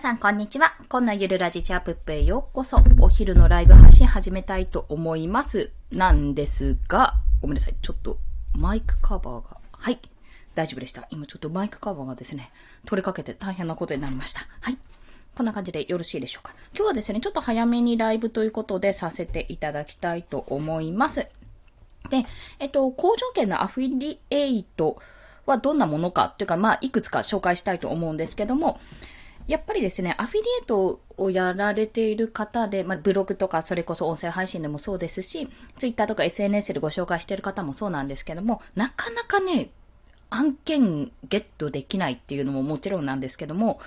さん、こんにちは。こんなゆるラジチャープップへようこそ。お昼のライブ配信始めたいと思います。なんですが、ごめんなさい。ちょっと、マイクカバーが、はい。大丈夫でした。今ちょっとマイクカバーがですね、取れかけて大変なことになりました。はい。こんな感じでよろしいでしょうか。今日はですね、ちょっと早めにライブということでさせていただきたいと思います。で、えっと、工場券のアフィリエイトはどんなものかというか、まあ、いくつか紹介したいと思うんですけども、やっぱりですね、アフィリエイトをやられている方で、まあ、ブログとか、それこそ音声配信でもそうですし、ツイッターとか SNS でご紹介している方もそうなんですけども、なかなかね、案件ゲットできないっていうのももちろんなんですけども、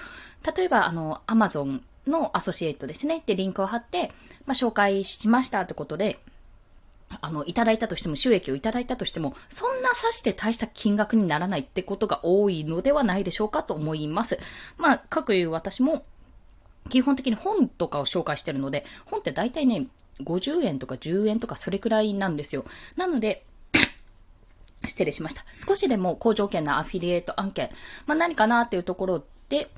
例えば、あの、アマゾンのアソシエイトですね。で、リンクを貼って、まあ、紹介しましたってことで、あの、いただいたとしても、収益をいただいたとしても、そんな指して大した金額にならないってことが多いのではないでしょうかと思います。まあ、各いう私も、基本的に本とかを紹介してるので、本って大体ね、50円とか10円とかそれくらいなんですよ。なので、失礼しました。少しでも高条件なアフィリエイト案件、まあ何かなっていうところで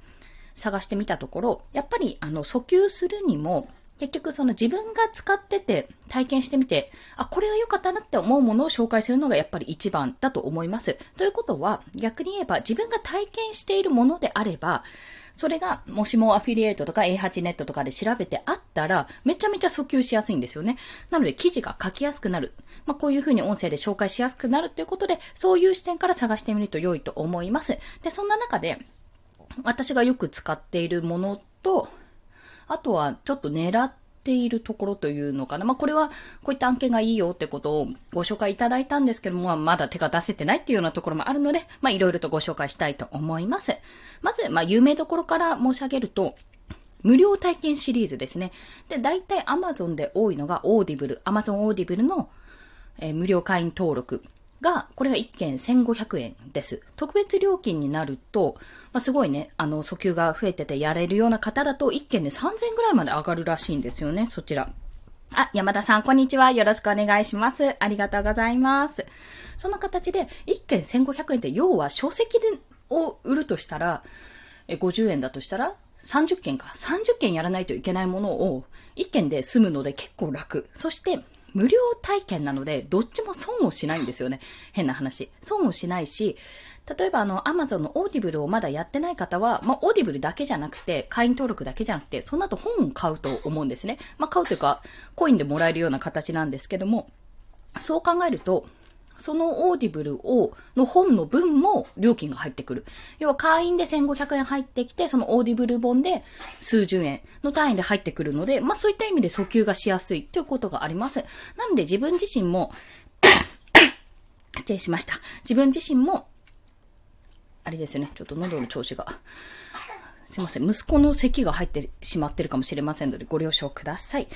探してみたところ、やっぱりあの訴求するにも、結局その自分が使ってて体験してみて、あ、これが良かったなって思うものを紹介するのがやっぱり一番だと思います。ということは、逆に言えば自分が体験しているものであれば、それが、もしもアフィリエイトとか A8 ネットとかで調べてあったら、めちゃめちゃ訴求しやすいんですよね。なので、記事が書きやすくなる。まあ、こういうふうに音声で紹介しやすくなるということで、そういう視点から探してみると良いと思います。で、そんな中で、私がよく使っているものと、あとはちょっと狙っているところというのかな。まあ、これはこういった案件がいいよってことをご紹介いただいたんですけども、まだ手が出せてないっていうようなところもあるので、まあ、いろいろとご紹介したいと思います。まず、まあ、有名どころから申し上げると、無料体験シリーズですね。で、大体 Amazon で多いのがオーディブル、Amazon オーディブルの、えー、無料会員登録。が、これが1件1500円です。特別料金になると、まあ、すごいね、あの、訴求が増えててやれるような方だと1件で3000円ぐらいまで上がるらしいんですよね、そちら。あ、山田さん、こんにちは。よろしくお願いします。ありがとうございます。そんな形で、1件1500円って、要は書籍でを売るとしたら、50円だとしたら、30件か。30件やらないといけないものを、1件で済むので結構楽。そして、無料体験なので、どっちも損をしないんですよね。変な話。損をしないし、例えばあの、アマゾンのオーディブルをまだやってない方は、まあ、オーディブルだけじゃなくて、会員登録だけじゃなくて、その後本を買うと思うんですね。まあ、買うというか、コインでもらえるような形なんですけども、そう考えると、そのオーディブルを、の本の分も料金が入ってくる。要は会員で1500円入ってきて、そのオーディブル本で数十円の単位で入ってくるので、まあそういった意味で訴求がしやすいということがあります。なので自分自身も失礼しました。自分自身も、あれですよね、ちょっと喉の調子が。すいません。息子の咳が入ってしまってるかもしれませんので、ご了承ください。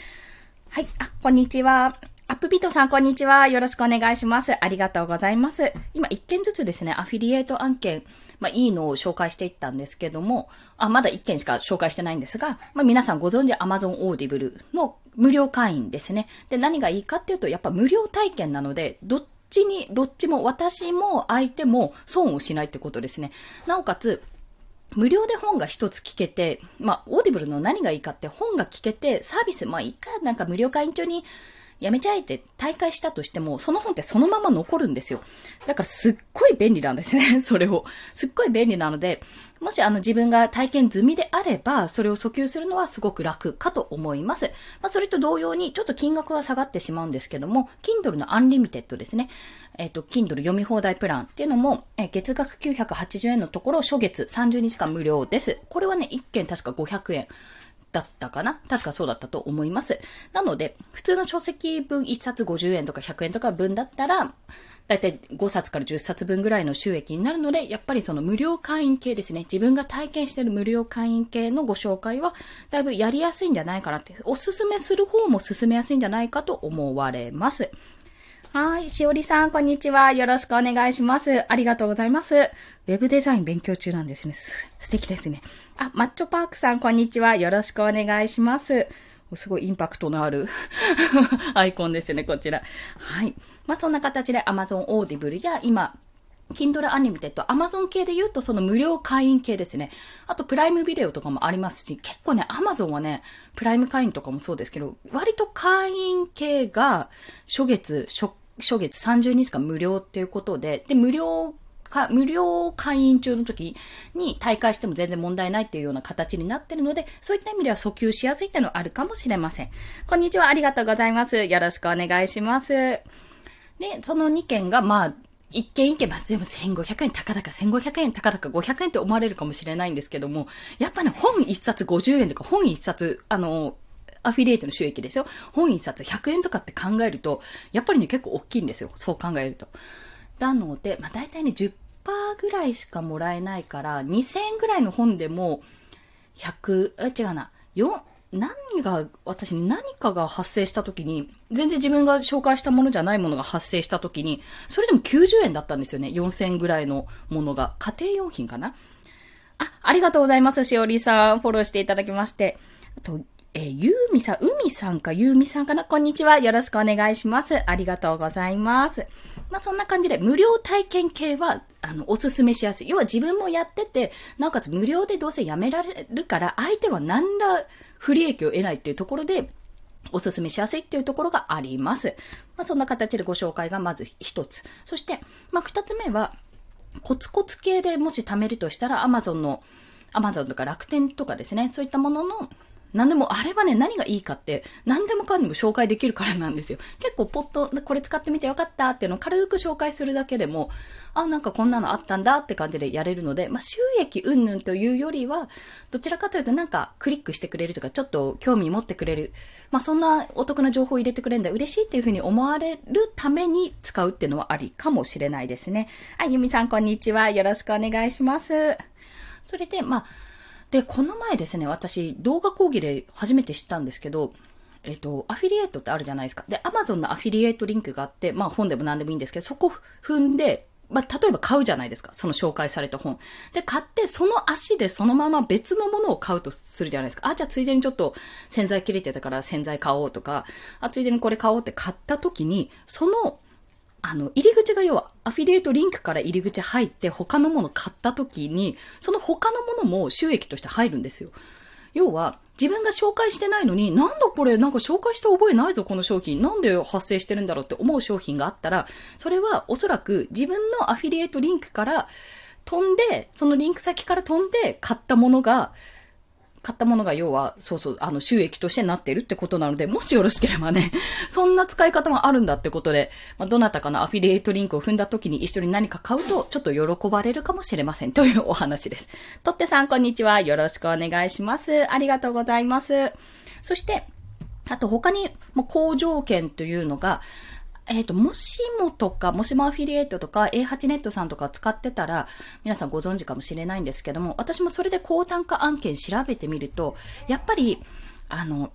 はい。あ、こんにちは。アップビートさん、こんにちは。よろしくお願いします。ありがとうございます。今、一件ずつですね、アフィリエイト案件、まあ、いいのを紹介していったんですけども、あ、まだ一件しか紹介してないんですが、まあ、皆さんご存知 Amazon Audible の無料会員ですね。で、何がいいかっていうと、やっぱ無料体験なので、どっちに、どっちも、私も相手も損をしないってことですね。なおかつ、無料で本が一つ聞けて、まあ、オーディブルの何がいいかって本が聞けて、サービス、まあ、いいか、なんか無料会員中にやめちゃえって退会したとしても、その本ってそのまま残るんですよ。だからすっごい便利なんですね、それを。すっごい便利なので、もしあの自分が体験済みであれば、それを訴求するのはすごく楽かと思います。まあ、それと同様に、ちょっと金額は下がってしまうんですけども、Kindle の Unlimited ですね。えっ、ー、と、Kindle 読み放題プランっていうのも、えー、月額980円のところ、初月30日間無料です。これはね、1件確か500円。だったかな？確かそうだったと思います。なので、普通の書籍分1冊50円とか100円とか分だったら、だいたい5冊から10冊分ぐらいの収益になるので、やっぱりその無料会員系ですね。自分が体験している無料会員系のご紹介は、だいぶやりやすいんじゃないかなって、おすすめする方も進めやすいんじゃないかと思われます。はい。しおりさん、こんにちは。よろしくお願いします。ありがとうございます。ウェブデザイン勉強中なんですね。素敵ですね。あ、マッチョパークさん、こんにちは。よろしくお願いします。すごいインパクトのある アイコンですよね、こちら。はい。まあ、そんな形で Amazon Audible や今、Kindle Unlimited、Amazon 系で言うとその無料会員系ですね。あとプライムビデオとかもありますし、結構ね、Amazon はね、プライム会員とかもそうですけど、割と会員系が初月、初月30日間無料っていうことで、で、無料か、無料会員中の時に大会しても全然問題ないっていうような形になってるので、そういった意味では訴求しやすいっていうのはあるかもしれません。こんにちは、ありがとうございます。よろしくお願いします。で、その2件が、まあ、一件一件、まあ、全部1500円高々、1500円高々、500円って思われるかもしれないんですけども、やっぱね、本一冊50円とか、本一冊、あの、アフィリエイトの収益ですよ。本一冊100円とかって考えると、やっぱりね、結構大きいんですよ。そう考えると。なので、まあ、大体ね、10%ぐらいしかもらえないから、2000円ぐらいの本でも、100、え、違うな、4、何が、私何かが発生した時に、全然自分が紹介したものじゃないものが発生した時に、それでも90円だったんですよね。4000円ぐらいのものが。家庭用品かなあ、ありがとうございます。しおりさん。フォローしていただきまして。あと、えー、ゆうみさん、うみさんかゆうみさんかなこんにちは。よろしくお願いします。ありがとうございます。まあ、そんな感じで、無料体験系は、あの、おすすめしやすい。要は自分もやってて、なおかつ無料でどうせやめられるから、相手は何ら不利益を得ないっていうところで、おすすめしやすいっていうところがあります。まあ、そんな形でご紹介がまず一つ。そして、まあ、二つ目は、コツコツ系でもし貯めるとしたら、Amazon の、Amazon とか楽天とかですね、そういったものの何でも、あれはね、何がいいかって、何でもかんでも紹介できるからなんですよ。結構ポット、これ使ってみてよかったっていうのを軽く紹介するだけでも、あ、なんかこんなのあったんだって感じでやれるので、まあ、収益云々というよりは、どちらかというとなんかクリックしてくれるとか、ちょっと興味持ってくれる。まあ、そんなお得な情報を入れてくれるんだ、嬉しいっていうふうに思われるために使うっていうのはありかもしれないですね。はい、ゆみさんこんにちは。よろしくお願いします。それで、まあ、で、この前ですね、私、動画講義で初めて知ったんですけど、えっと、アフィリエイトってあるじゃないですか。で、アマゾンのアフィリエイトリンクがあって、まあ本でも何でもいいんですけど、そこ踏んで、まあ、例えば買うじゃないですか。その紹介された本。で、買って、その足でそのまま別のものを買うとするじゃないですか。あ、じゃあついでにちょっと洗剤切れてたから洗剤買おうとか、あ、ついでにこれ買おうって買った時に、そのあの、入り口が要は、アフィリエイトリンクから入り口入って他のもの買った時に、その他のものも収益として入るんですよ。要は、自分が紹介してないのに、なんだこれ、なんか紹介した覚えないぞ、この商品。なんで発生してるんだろうって思う商品があったら、それはおそらく自分のアフィリエイトリンクから飛んで、そのリンク先から飛んで買ったものが、買ったものが要は、そうそう、あの、収益としてなってるってことなので、もしよろしければね、そんな使い方もあるんだってことで、まあ、どなたかのアフィリエイトリンクを踏んだ時に一緒に何か買うと、ちょっと喜ばれるかもしれませんというお話です。とってさん、こんにちは。よろしくお願いします。ありがとうございます。そして、あと他に、まあ、好条件というのが、えっ、ー、と、もしもとか、もしもアフィリエイトとか A8 ネットさんとか使ってたら、皆さんご存知かもしれないんですけども、私もそれで高単価案件調べてみると、やっぱり、あの、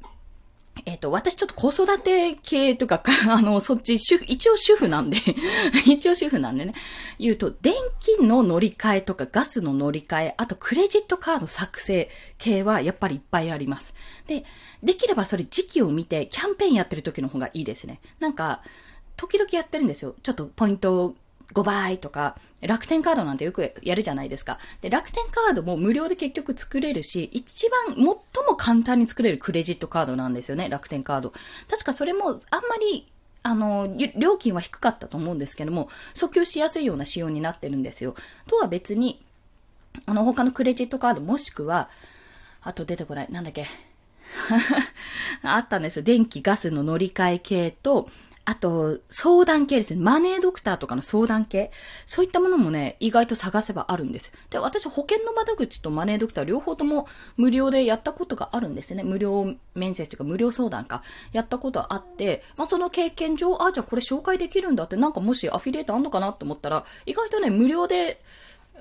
えっ、ー、と、私ちょっと子育て系とか、あの、そっち、主婦、一応主婦なんで 一応主婦なんでね、言うと、電気の乗り換えとかガスの乗り換え、あとクレジットカード作成系はやっぱりいっぱいあります。で、できればそれ時期を見てキャンペーンやってる時の方がいいですね。なんか、時々やってるんですよ。ちょっとポイント5倍とか、楽天カードなんてよくやるじゃないですか。で、楽天カードも無料で結局作れるし、一番最も簡単に作れるクレジットカードなんですよね、楽天カード。確かそれもあんまり、あの、料金は低かったと思うんですけども、訴求しやすいような仕様になってるんですよ。とは別に、あの、他のクレジットカードもしくは、あと出てこない、なんだっけ。あったんですよ。電気、ガスの乗り換え系と、あと、相談系ですね。マネードクターとかの相談系。そういったものもね、意外と探せばあるんです。で、私、保険の窓口とマネードクター両方とも無料でやったことがあるんですね。無料面接というか無料相談か。やったことあって、まあ、その経験上、あ、じゃあこれ紹介できるんだって、なんかもしアフィリエイトあんのかなって思ったら、意外とね、無料で、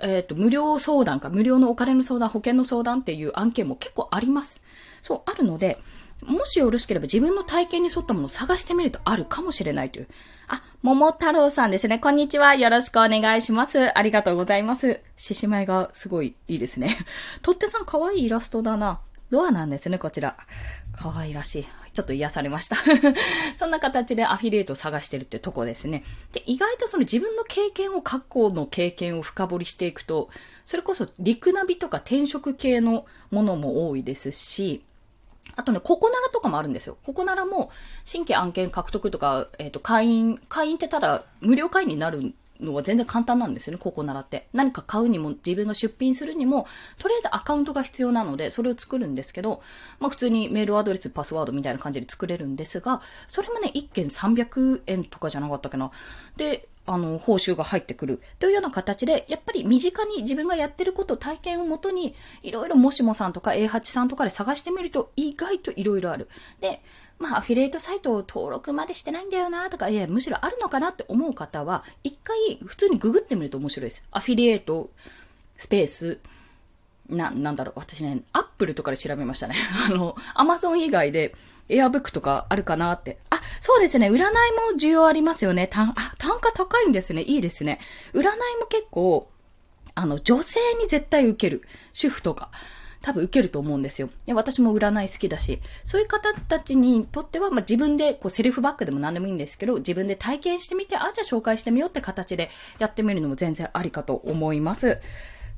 えっ、ー、と、無料相談か、無料のお金の相談、保険の相談っていう案件も結構あります。そう、あるので、もしよろしければ自分の体験に沿ったものを探してみるとあるかもしれないという。あ、桃太郎さんですね。こんにちは。よろしくお願いします。ありがとうございます。獅子舞がすごいいいですね。とってさん可愛いイラストだな。ドアなんですね、こちら。可愛らしい。ちょっと癒されました。そんな形でアフィリエイトを探してるってとこですね。で、意外とその自分の経験を、過去の経験を深掘りしていくと、それこそ陸ナビとか転職系のものも多いですし、あとね、ココナラとかもあるんですよ。ココナラも、新規案件獲得とか、えっ、ー、と、会員、会員ってただ、無料会員になるのは全然簡単なんですよね、ココナラって。何か買うにも、自分が出品するにも、とりあえずアカウントが必要なので、それを作るんですけど、まあ普通にメールアドレス、パスワードみたいな感じで作れるんですが、それもね、1件300円とかじゃなかったっけな。で、あの、報酬が入ってくるというような形で、やっぱり身近に自分がやってること、体験をもとに、いろいろもしもさんとか A8 さんとかで探してみると、意外といろいろある。で、まあ、アフィリエイトサイトを登録までしてないんだよなとか、いや、むしろあるのかなって思う方は、一回普通にググってみると面白いです。アフィリエイト、スペース、な、なんだろう、私ね、アップルとかで調べましたね。あの、アマゾン以外で、エアブックとかあるかなって。そうですね。占いも需要ありますよね。単、あ、単価高いんですね。いいですね。占いも結構、あの、女性に絶対受ける。主婦とか。多分受けると思うんですよ。私も占い好きだし、そういう方たちにとっては、まあ、自分でこうセルフバックでも何でもいいんですけど、自分で体験してみて、あ、じゃあ紹介してみようって形でやってみるのも全然ありかと思います。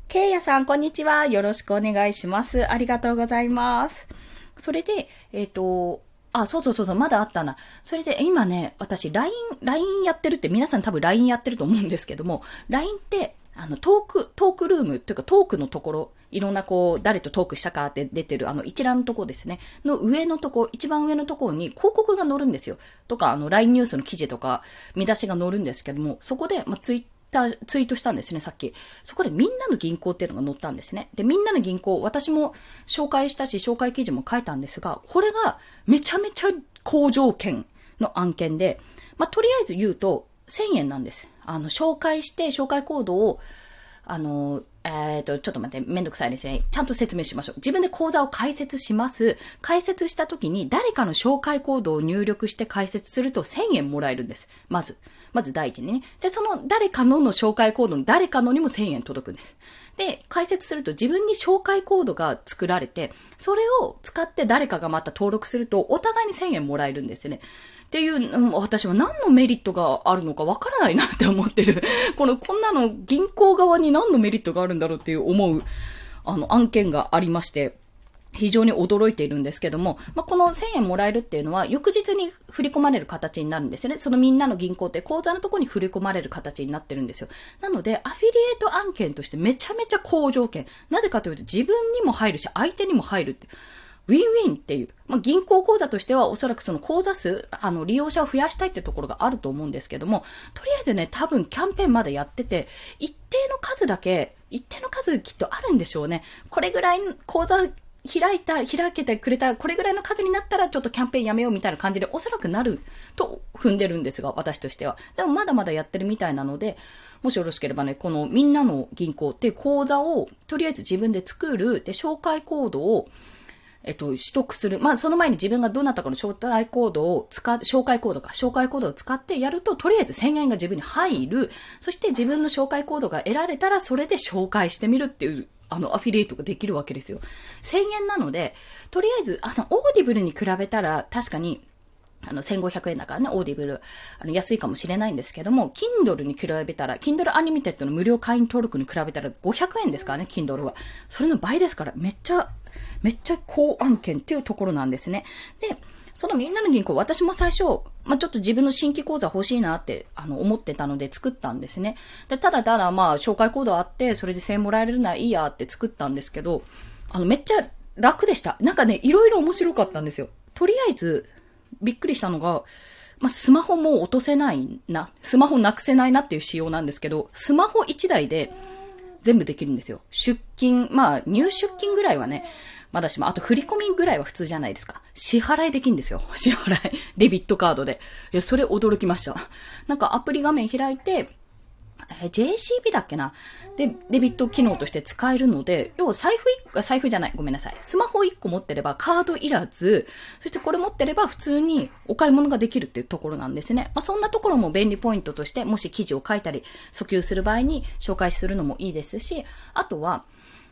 ケイヤさん、こんにちは。よろしくお願いします。ありがとうございます。それで、えっ、ー、と、あ、そうそうそうそう、まだあったな。それで、今ね、私、LINE、LINE やってるって皆さん多分 LINE やってると思うんですけども、LINE って、あの、トーク、トークルームというかトークのところ、いろんなこう、誰とトークしたかって出てるあの一覧のとこですね。の上のとこ、一番上のところに広告が載るんですよ。とか、あの、LINE ニュースの記事とか、見出しが載るんですけども、そこで、まあ、ツイッター、ツイートしたんですね、さっき。そこでみんなの銀行っていうのが載ったんですね。で、みんなの銀行、私も紹介したし、紹介記事も書いたんですが、これがめちゃめちゃ好条件の案件で、まあ、とりあえず言うと、1000円なんです。あの、紹介して、紹介コードを、あの、えっ、ー、と、ちょっと待って、めんどくさいですね。ちゃんと説明しましょう。自分で講座を開設します。開設した時に誰かの紹介コードを入力して開設すると1000円もらえるんです。まず。まず第一にね。で、その誰かのの紹介コードの誰かのにも1000円届くんです。で、開設すると自分に紹介コードが作られて、それを使って誰かがまた登録すると、お互いに1000円もらえるんですね。っていう、私は何のメリットがあるのかわからないなって思ってる。この、こんなの銀行側に何のメリットがあるんだろうっていう思う、あの、案件がありまして、非常に驚いているんですけども、まあ、この1000円もらえるっていうのは、翌日に振り込まれる形になるんですよね。そのみんなの銀行って口座のところに振り込まれる形になってるんですよ。なので、アフィリエイト案件としてめちゃめちゃ好条件。なぜかというと、自分にも入るし、相手にも入るって。ウィンウィンっていう、まあ、銀行口座としてはおそらくその口座数、あの、利用者を増やしたいってところがあると思うんですけども、とりあえずね、多分キャンペーンまでやってて、一定の数だけ、一定の数きっとあるんでしょうね。これぐらい口座開いた、開けてくれた、これぐらいの数になったらちょっとキャンペーンやめようみたいな感じでおそらくなると踏んでるんですが、私としては。でもまだまだやってるみたいなので、もしよろしければね、このみんなの銀行って口座をとりあえず自分で作る、で、紹介コードをえっと、取得する。まあ、その前に自分がどなたかの招待コードを使、紹介コードか、紹介コードを使ってやると、とりあえず1000円が自分に入る。そして自分の紹介コードが得られたら、それで紹介してみるっていう、あの、アフィリエイトができるわけですよ。1000円なので、とりあえず、あの、オーディブルに比べたら、確かに、あの、1500円だからね、オーディブル、あの、安いかもしれないんですけども、Kindle に比べたら、Kindle Unlimited の無料会員登録に比べたら500円ですからね、Kindle は。それの倍ですから、めっちゃ、めっちゃ高案件っていうところなんですね。で、そのみんなの銀行、私も最初、まあ、ちょっと自分の新規口座欲しいなって、あの、思ってたので作ったんですね。で、ただただ、まあ、紹介コードあって、それで1000円もらえるならいいやって作ったんですけど、あの、めっちゃ楽でした。なんかね、いろいろ面白かったんですよ。とりあえず、びっくりしたのが、まあ、スマホも落とせないな、スマホなくせないなっていう仕様なんですけど、スマホ1台で全部できるんですよ。出金、まあ、入出金ぐらいはね、まだしも、あと振り込みぐらいは普通じゃないですか。支払いできんですよ。支払い。デビットカードで。いや、それ驚きました。なんかアプリ画面開いて、え JCB だっけなで、デビット機能として使えるので、要は財布一個、財布じゃない、ごめんなさい。スマホ一個持ってればカードいらず、そしてこれ持ってれば普通にお買い物ができるっていうところなんですね。まあ、そんなところも便利ポイントとして、もし記事を書いたり、訴求する場合に紹介するのもいいですし、あとは、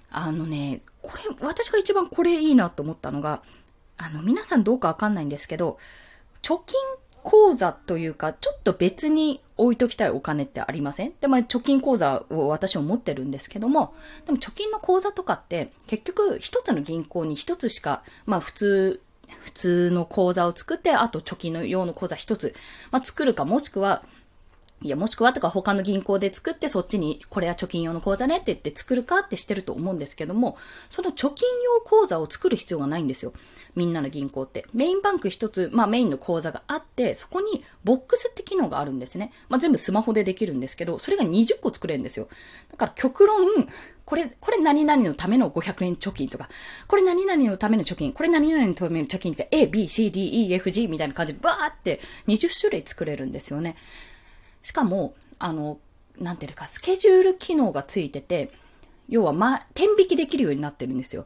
あのね、これ、私が一番これいいなと思ったのが、あの、皆さんどうかわかんないんですけど、貯金口座というか、ちょっと別に置いときたいお金ってありません？で、まあ、貯金口座を私も持ってるんですけども、でも貯金の口座とかって、結局一つの銀行に一つしか、まあ普通、普通の口座を作って、あと貯金の用の口座一つ、まあ作るか、もしくは、いや、もしくはとか他の銀行で作ってそっちにこれは貯金用の口座ねって言って作るかってしてると思うんですけども、その貯金用口座を作る必要がないんですよ。みんなの銀行って。メインバンク一つ、まあメインの口座があって、そこにボックスって機能があるんですね。まあ全部スマホでできるんですけど、それが20個作れるんですよ。だから極論、これ、これ何々のための500円貯金とか、これ何々のための貯金、これ何々のための貯金とか、A, B, C, D, E, F, G みたいな感じでバーって20種類作れるんですよね。しかも、あの、なんていうか、スケジュール機能がついてて、要は、ま、天引きできるようになってるんですよ。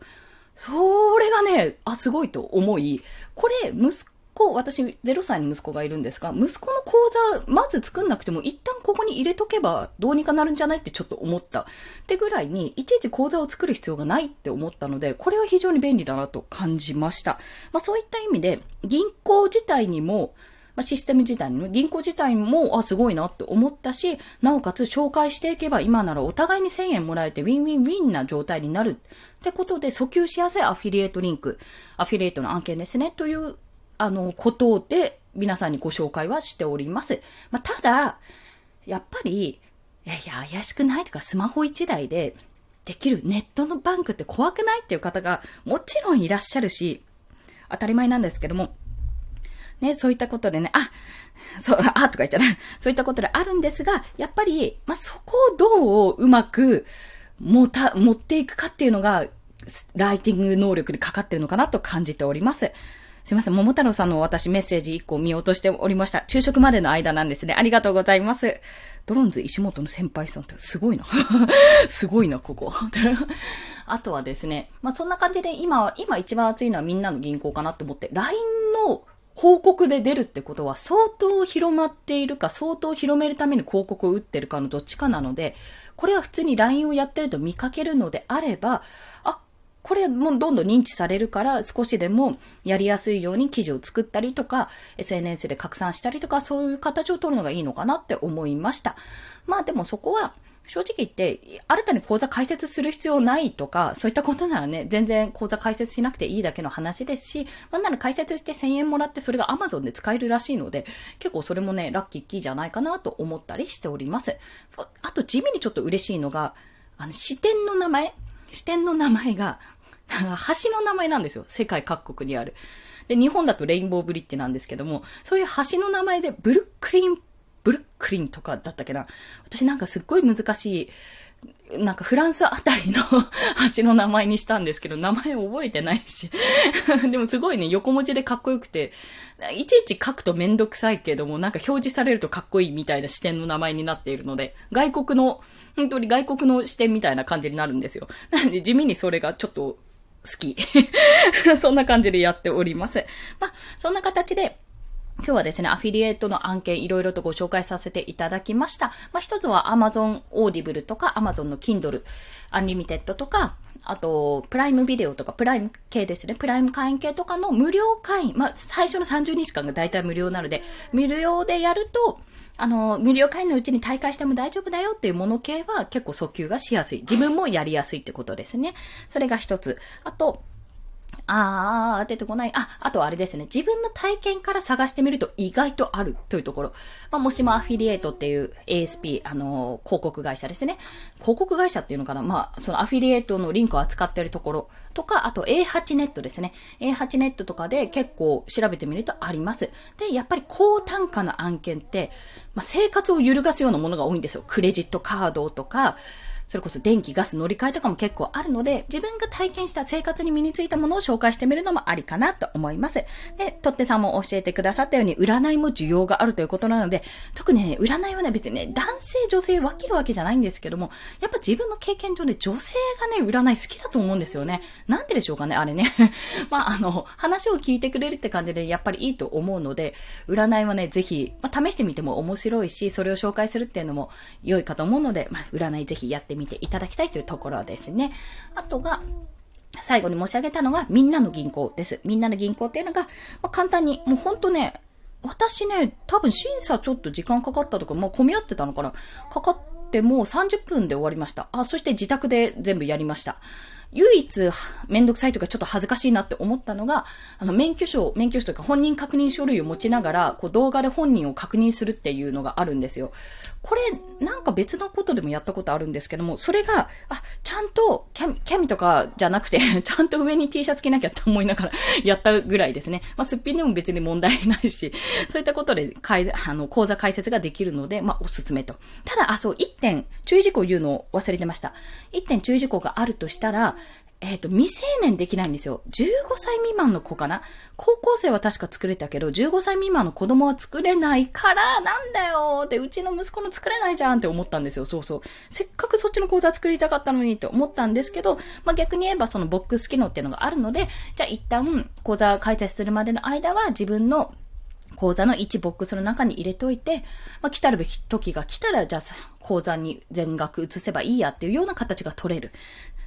それがね、あ、すごいと思い、これ、息子、私、0歳の息子がいるんですが、息子の口座、まず作んなくても、一旦ここに入れとけば、どうにかなるんじゃないってちょっと思った。ってぐらいに、いちいち口座を作る必要がないって思ったので、これは非常に便利だなと感じました。まあ、そういった意味で、銀行自体にも、まあ、システム自体の銀行自体も、あ、すごいなって思ったし、なおかつ紹介していけば今ならお互いに1000円もらえてウィンウィンウィンな状態になるってことで訴求しやすいアフィリエイトリンク、アフィリエイトの案件ですね、という、あの、ことで皆さんにご紹介はしております。まあ、ただ、やっぱり、いやいや、怪しくないとかスマホ1台でできるネットのバンクって怖くないっていう方がもちろんいらっしゃるし、当たり前なんですけども、ね、そういったことでね、あ、そう、あ、とか言っちゃう。そういったことであるんですが、やっぱり、まあ、そこをどううまく、持た、持っていくかっていうのが、ライティング能力にかかってるのかなと感じております。すいません。桃太郎さんの私メッセージ1個見落としておりました。昼食までの間なんですね。ありがとうございます。ドロンズ石本の先輩さんってすごいな。すごいな、ここ。あとはですね、まあ、そんな感じで今、今一番熱いのはみんなの銀行かなと思って、LINE の広告で出るってことは相当広まっているか、相当広めるために広告を打ってるかのどっちかなので、これは普通に LINE をやってると見かけるのであれば、あ、これもどんどん認知されるから少しでもやりやすいように記事を作ったりとか、SNS で拡散したりとか、そういう形を取るのがいいのかなって思いました。まあでもそこは、正直言って、新たに講座開設する必要ないとか、そういったことならね、全然講座開設しなくていいだけの話ですし、なんなら開設して1000円もらってそれが Amazon で使えるらしいので、結構それもね、ラッキーキーじゃないかなと思ったりしております。あと地味にちょっと嬉しいのが、あの、支店の名前支店の名前が、橋の名前なんですよ。世界各国にある。で、日本だとレインボーブリッジなんですけども、そういう橋の名前でブルックリンブルックリンとかだったっけな。私なんかすっごい難しい、なんかフランスあたりの 橋の名前にしたんですけど、名前覚えてないし。でもすごいね、横文字でかっこよくて、いちいち書くとめんどくさいけども、なんか表示されるとかっこいいみたいな視点の名前になっているので、外国の、本当に外国の視点みたいな感じになるんですよ。なので地味にそれがちょっと好き。そんな感じでやっております。まあ、そんな形で、今日はですね、アフィリエイトの案件いろいろとご紹介させていただきました。まあ、一つは Amazon Audible とか Amazon の Kindle Unlimited とか、あと、プライムビデオとか、プライム系ですね。プライム会員系とかの無料会員。まあ、最初の30日間が大体無料なので、無料でやると、あの、無料会員のうちに大会しても大丈夫だよっていうもの系は結構訴求がしやすい。自分もやりやすいってことですね。それが一つ。あと、あー、出てこない。あ、あとあれですね。自分の体験から探してみると意外とあるというところ。まあ、もしもアフィリエイトっていう ASP、あのー、広告会社ですね。広告会社っていうのかなまあ、そのアフィリエイトのリンクを扱っているところとか、あと A8 ネットですね。A8 ネットとかで結構調べてみるとあります。で、やっぱり高単価の案件って、まあ、生活を揺るがすようなものが多いんですよ。クレジットカードとか、それこそ電気、ガス乗り換えとかも結構あるので、自分が体験した生活に身についたものを紹介してみるのもありかなと思います。で、とってさんも教えてくださったように、占いも需要があるということなので、特にね、占いはね、別にね、男性、女性分けるわけじゃないんですけども、やっぱ自分の経験上で女性がね、占い好きだと思うんですよね。なんででしょうかね、あれね。まあ、あの、話を聞いてくれるって感じで、やっぱりいいと思うので、占いはね、ぜひ、まあ、試してみても面白いし、それを紹介するっていうのも良いかと思うので、まあ、占いぜひやってみていただきたいというところですね。あとが、最後に申し上げたのが、みんなの銀行です。みんなの銀行っていうのが、まあ、簡単に、もうほんとね、私ね、多分審査ちょっと時間かかったとか、まあ、混み合ってたのかなかかってもう30分で終わりました。あ、そして自宅で全部やりました。唯一めんどくさいとかちょっと恥ずかしいなって思ったのが、あの、免許証、免許証というか本人確認書類を持ちながら、こう動画で本人を確認するっていうのがあるんですよ。これ、なんか別のことでもやったことあるんですけども、それが、あ、ちゃんと、キャミ、キャミとかじゃなくて ちゃんと上に T シャツ着なきゃって思いながら やったぐらいですね。まあ、すっぴんでも別に問題ないし、そういったことで、あの、講座解説ができるので、まあ、おすすめと。ただ、あ、そう、一点、注意事項言うのを忘れてました。一点注意事項があるとしたら、えっ、ー、と、未成年できないんですよ。15歳未満の子かな？高校生は確か作れたけど、15歳未満の子供は作れないから、なんだよって、うちの息子の作れないじゃんって思ったんですよ。そうそう。せっかくそっちの講座作りたかったのにって思ったんですけど、まあ、逆に言えばそのボックス機能っていうのがあるので、じゃあ一旦講座開催するまでの間は自分の講座の1ボックスの中に入れといて、まあ、来たるべき時が来たら、じゃあ、講座に全額移せばいいやっていうような形が取れる。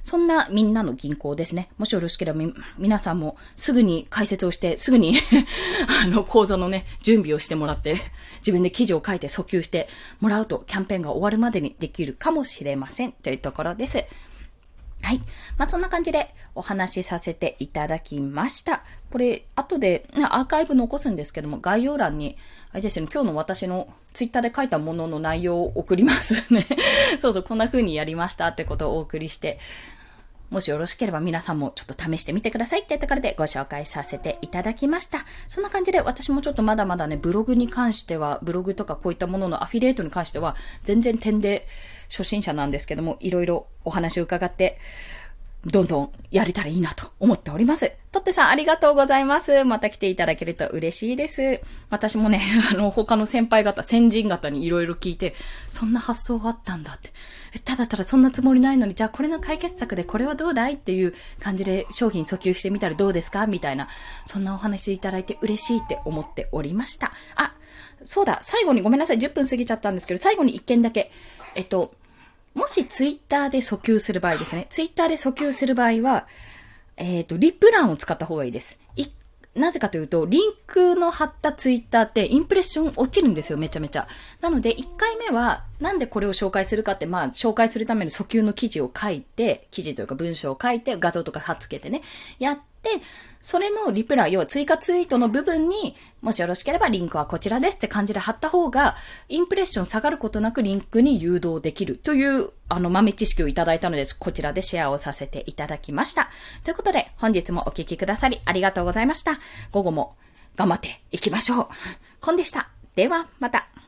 そんなみんなの銀行ですね。もしよろしければみ、皆さんもすぐに解説をして、すぐに あの、講座のね、準備をしてもらって、自分で記事を書いて訴求してもらうと、キャンペーンが終わるまでにできるかもしれません。というところです。はい。まあ、そんな感じでお話しさせていただきました。これ、後で、アーカイブ残すんですけども、概要欄に、あれですね、今日の私のツイッターで書いたものの内容を送りますね。そうそう、こんな風にやりましたってことをお送りして、もしよろしければ皆さんもちょっと試してみてくださいってところでご紹介させていただきました。そんな感じで私もちょっとまだまだね、ブログに関しては、ブログとかこういったもののアフィリエイトに関しては、全然点で初心者なんですけども、いろいろお話を伺って、どんどんやれたらいいなと思っております。とってさんありがとうございます。また来ていただけると嬉しいです。私もね、あの、他の先輩方、先人方にいろいろ聞いて、そんな発想があったんだって。ただただそんなつもりないのに、じゃあこれの解決策でこれはどうだいっていう感じで商品訴求してみたらどうですか？みたいな、そんなお話いただいて嬉しいって思っておりました。あ、そうだ、最後にごめんなさい、10分過ぎちゃったんですけど、最後に1件だけ。えっと、もしツイッターで訴求する場合ですね。ツイッターで訴求する場合は、えっ、ー、と、リップ欄を使った方がいいです。なぜかというと、リンクの貼ったツイッターってインプレッション落ちるんですよ、めちゃめちゃ。なので、1回目は、なんでこれを紹介するかって、まあ、紹介するための訴求の記事を書いて、記事というか文章を書いて、画像とか貼っつけてね、やっ、それのリプライ、要は追加ツイートの部分に、もしよろしければリンクはこちらですって感じで貼った方が、インプレッション下がることなくリンクに誘導できるという、あの、豆知識をいただいたので、こちらでシェアをさせていただきました。ということで、本日もお聞きくださりありがとうございました。午後も頑張っていきましょう。コンでした。では、また。